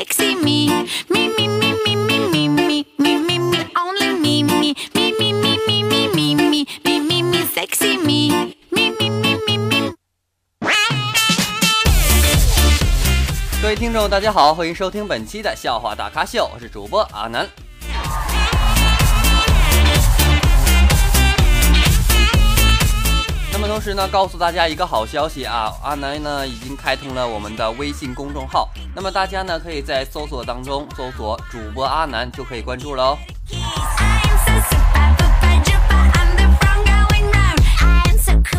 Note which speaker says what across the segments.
Speaker 1: sexy me. Me, me, me, me, me, me, me, me, me, me, only me, me, me, me, me, me, me, me, me, me, me, me, sexy me. Me, me, me, me, me.
Speaker 2: 各位听众，大家好，欢迎收听本期的笑话大咖秀，我是主播阿南。同时呢，告诉大家一个好消息啊，阿南呢已经开通了我们的微信公众号，那么大家呢可以在搜索当中搜索主播阿南就可以关注了哦。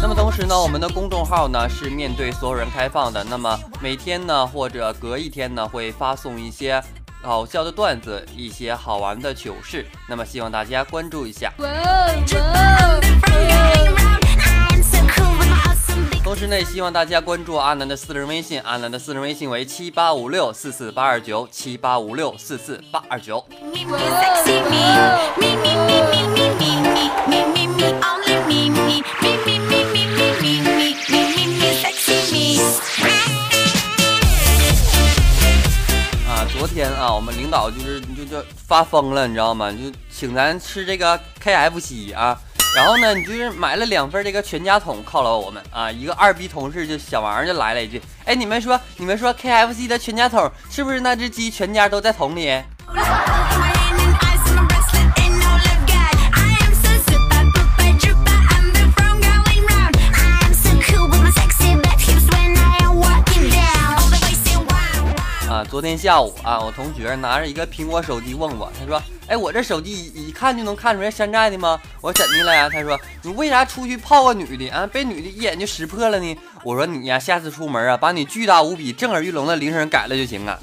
Speaker 2: 那么同时呢，我们的公众号呢是面对所有人开放的。那么每天呢或者隔一天呢会发送一些好笑的段子，一些好玩的糗事。那么希望大家关注一下。同时呢，希望大家关注阿南的私人微信，阿南的私人微信为七八五六四四八二九七八五六四四八二九。啊，昨天啊，我们领导就是就就发疯了，你知道吗？就请咱吃这个 KFC 啊。然后呢，你就是买了两份这个全家桶犒劳我们啊。一个二逼同事就小王就来了一句：“哎，你们说你们说 KFC 的全家桶是不是那只鸡全家都在桶里？” 昨天下午啊，我同学拿着一个苹果手机问我，他说：“哎，我这手机一看就能看出来山寨的吗？”我说：“怎的了呀？”他说：“你为啥出去泡个女的啊，被女的一眼就识破了呢？”我说：“你呀，下次出门啊，把你巨大无比、震耳欲聋的铃声改了就行啊。”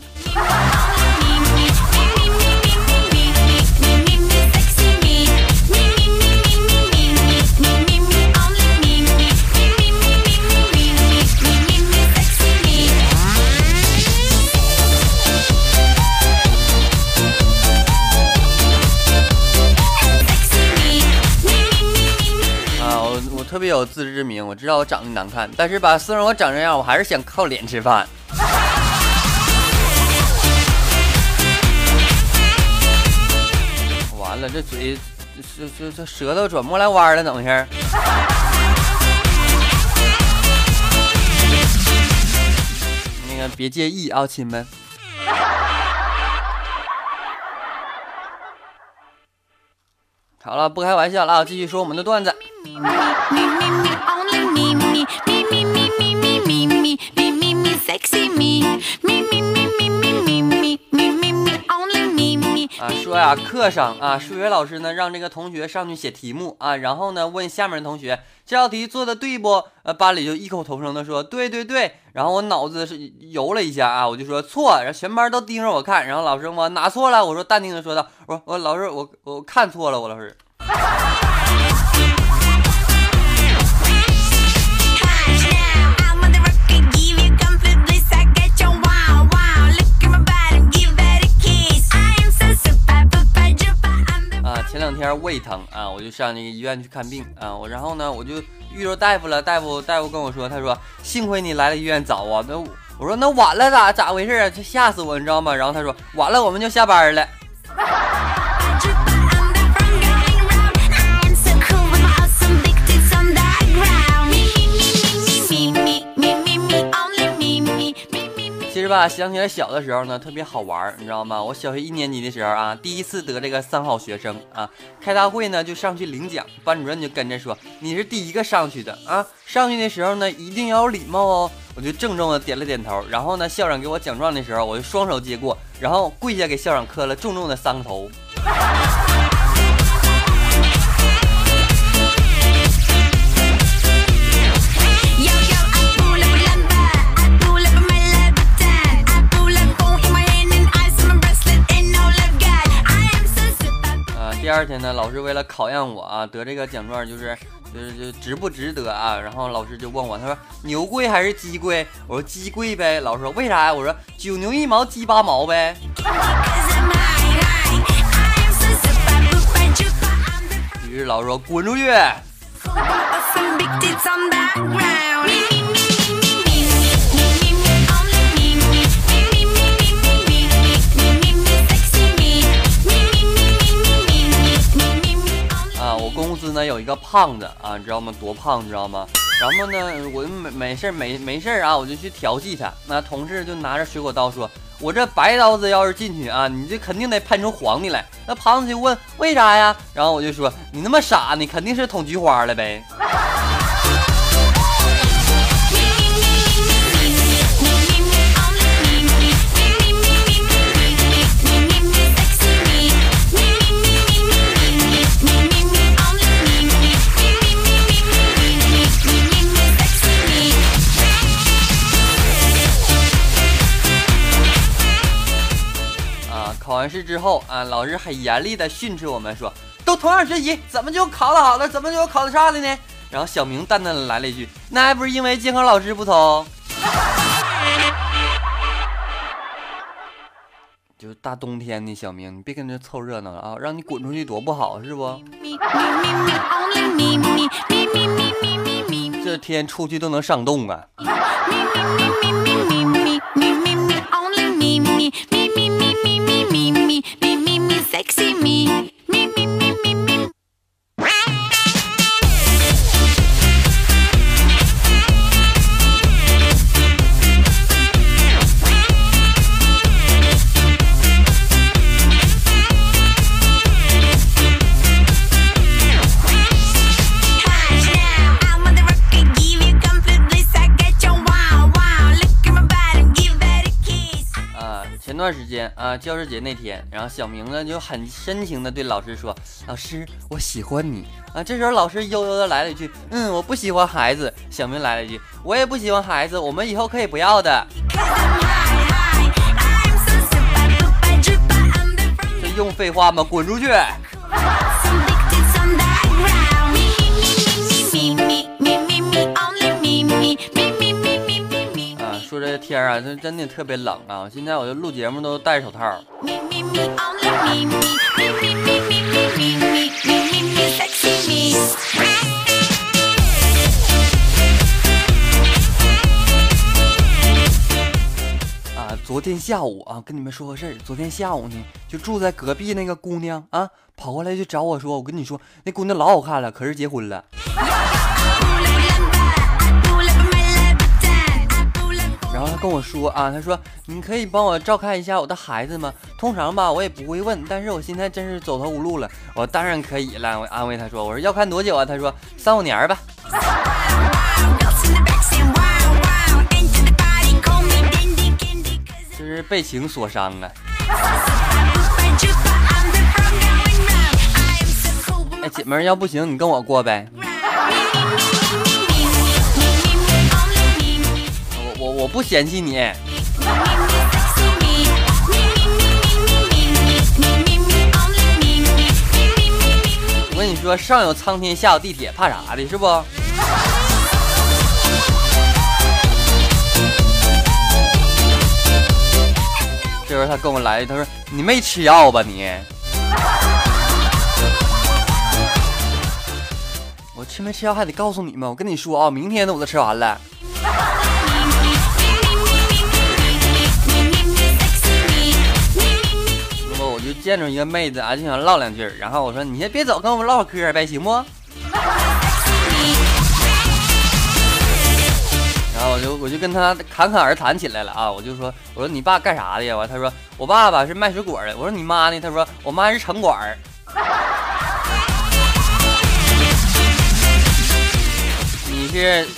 Speaker 2: 有自知之明，我知道我长得难看，但是吧，虽然我长这样，我还是想靠脸吃饭。完了，这嘴，这这这舌头转不过来弯了，怎么回事？那个别介意啊，亲们。好了，不开玩笑了啊，继续说我们的段子。啊，说呀，课上啊，数学老师呢让这个同学上去写题目啊，然后呢问下面的同学这道题做的对不？呃，班里就异口同声的说对对对，然后我脑子是游了一下啊，我就说错，然后全班都盯着我看，然后老师我哪错了，我说淡定的说道，我我老师我我看错了，我老师。天胃疼啊，我就上那个医院去看病啊，我然后呢，我就遇着大夫了，大夫大夫跟我说，他说幸亏你来了医院早啊，那我我说那晚了咋咋回事啊？这吓死我，你知道吗？然后他说晚了我们就下班了。是吧，想起来小的时候呢，特别好玩，你知道吗？我小学一年级的时候啊，第一次得这个三好学生啊，开大会呢就上去领奖，班主任就跟着说你是第一个上去的啊，上去的时候呢一定要有礼貌哦。我就郑重的点了点头，然后呢，校长给我奖状的时候，我就双手接过，然后跪下给校长磕了重重的三个头。二天呢，老师为了考验我啊，得这个奖状就是就是就值不值得啊？然后老师就问我，他说牛贵还是鸡贵？我说鸡贵呗。老师说为啥呀？我说九牛一毛，鸡八毛呗。于是老师说滚出去。有一个胖子啊，你知道吗？多胖，你知道吗？然后呢，我就没没事儿没没事儿啊，我就去调戏他。那同事就拿着水果刀说：“我这白刀子要是进去啊，你这肯定得喷出黄的来。”那胖子就问：“为啥呀？”然后我就说：“你那么傻，你肯定是捅菊花了呗。” 完事之后啊，老师很严厉的训斥我们说：“都同样学习，怎么就考的好了，怎么就考的差的呢？”然后小明淡淡的来了一句：“那还不是因为监考老师不同。”就是大冬天的，小明你别跟着凑热闹了啊！让你滚出去多不好是不？这天出去都能上冻啊！啊，教师节那天，然后小明呢就很深情的对老师说：“老师，我喜欢你啊。”这时候老师悠悠的来了一句：“嗯，我不喜欢孩子。”小明来了一句：“我也不喜欢孩子，我们以后可以不要的。”这用废话吗？滚出去！天儿啊，这真的特别冷啊！现在我就录节目都戴手套。啊，昨天下午啊，跟你们说个事儿。昨天下午呢，就住在隔壁那个姑娘啊，跑过来就找我说：“我跟你说，那姑娘老好看了，可是结婚了。”后她跟我说啊，他说：“你可以帮我照看一下我的孩子吗？通常吧，我也不会问，但是我现在真是走投无路了。”我当然可以了，我安慰他说：“我说要看多久啊？”他说：“三五年儿吧。”这是被情所伤啊！哎，姐们儿，要不行你跟我过呗。不嫌弃你。我跟你说，上有苍天，下有地铁，怕啥的，是不？这时候他跟我来，他说：“你没吃药吧你？”我吃没吃药还得告诉你吗？我跟你说啊，明天的我都吃完了。见着一个妹子啊，就想唠两句，然后我说：“你先别走，跟我们唠会嗑呗，行不？” 然后我就我就跟他侃侃而谈起来了啊，我就说我说你爸干啥的呀？完他说我爸爸是卖水果的。我说你妈呢？他说我妈是城管。你是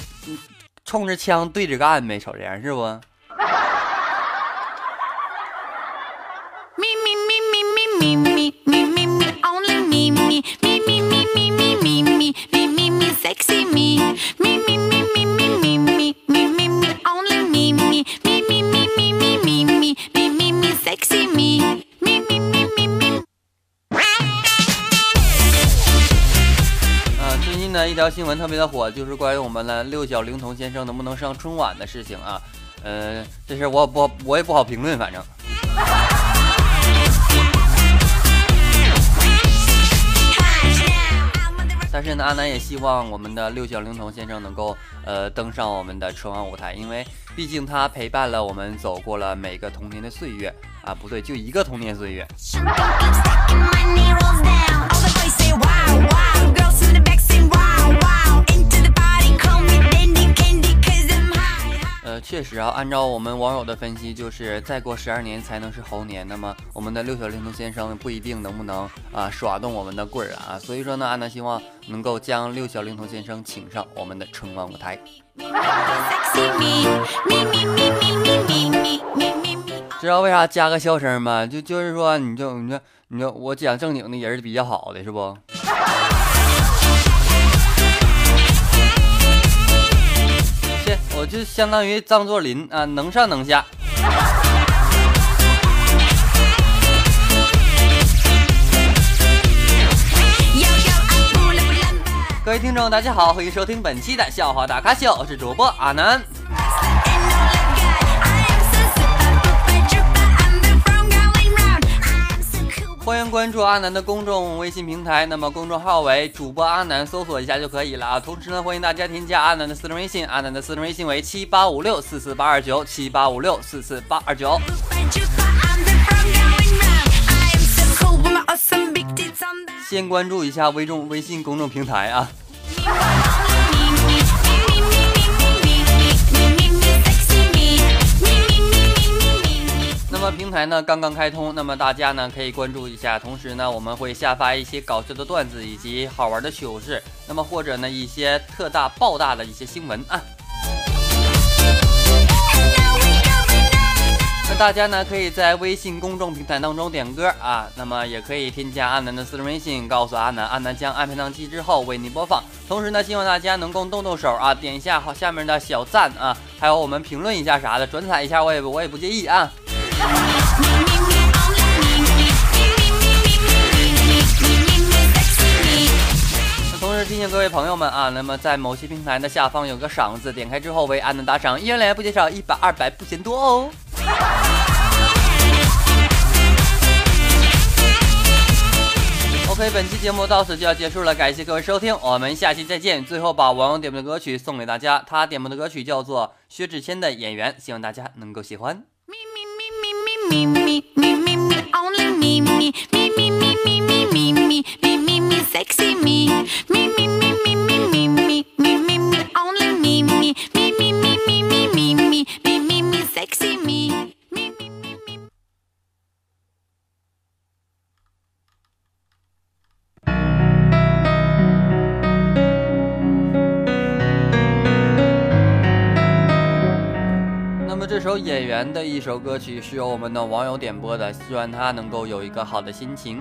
Speaker 2: 冲着枪对着干呗？瞅这样是不？条新闻特别的火，就是关于我们的六小龄童先生能不能上春晚的事情啊。呃，这事儿我不我也不好评论，反正。但是呢，阿南也希望我们的六小龄童先生能够呃登上我们的春晚舞台，因为毕竟他陪伴了我们走过了每个童年的岁月啊，不对，就一个童年岁月。确实啊，按照我们网友的分析，就是再过十二年才能是猴年。那么我们的六小龄童先生不一定能不能啊耍动我们的棍儿啊。所以说呢，安娜希望能够将六小龄童先生请上我们的春晚舞台。知道为啥加个笑声吗？就就是说，你就你就你就我讲正经的人比较好的是不？就相当于张作霖啊，能上能下。各位听众，大家好，欢迎收听本期的笑话大咖秀，我是主播阿南。欢迎关注阿南的公众微信平台，那么公众号为主播阿南，搜索一下就可以了啊。同时呢，欢迎大家添加阿南的私人微信，阿南的私人微信为七八五六四四八二九七八五六四四八二九。先关注一下微众微信公众平台啊。平台呢刚刚开通，那么大家呢可以关注一下。同时呢，我们会下发一些搞笑的段子以及好玩的糗事，那么或者呢一些特大爆大的一些新闻啊。那大家呢可以在微信公众平台当中点歌啊，那么也可以添加阿南的私人微信，告诉阿南，阿南将安排档机之后为您播放。同时呢，希望大家能够动动手啊，点一下好下面的小赞啊，还有我们评论一下啥的，转载一下我也我也不介意啊。提醒各位朋友们啊，那么在某些平台的下方有个赏字，点开之后为安能打赏，一元两元不减少，一百二百不嫌多哦。OK，本期节目到此就要结束了，感谢各位收听，我们下期再见。最后把网友点播的歌曲送给大家，他点播的歌曲叫做薛之谦的《演员》，希望大家能够喜欢。
Speaker 1: Me, me, me, me, me, me, me, me, me, me, only me, me, me, me, me, me, me, me, me, me, me, me, sexy me. Me, me, me, me, me, me, me, me, me, me, only me, me, me, me, me, me, me, me, me, me, me, me, sexy me. Me, me, me, me.
Speaker 2: 那么这首《演员》的一首歌曲是由我们的网友点播的，希望他能够有一个好的心情。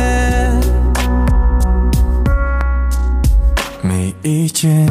Speaker 3: imagine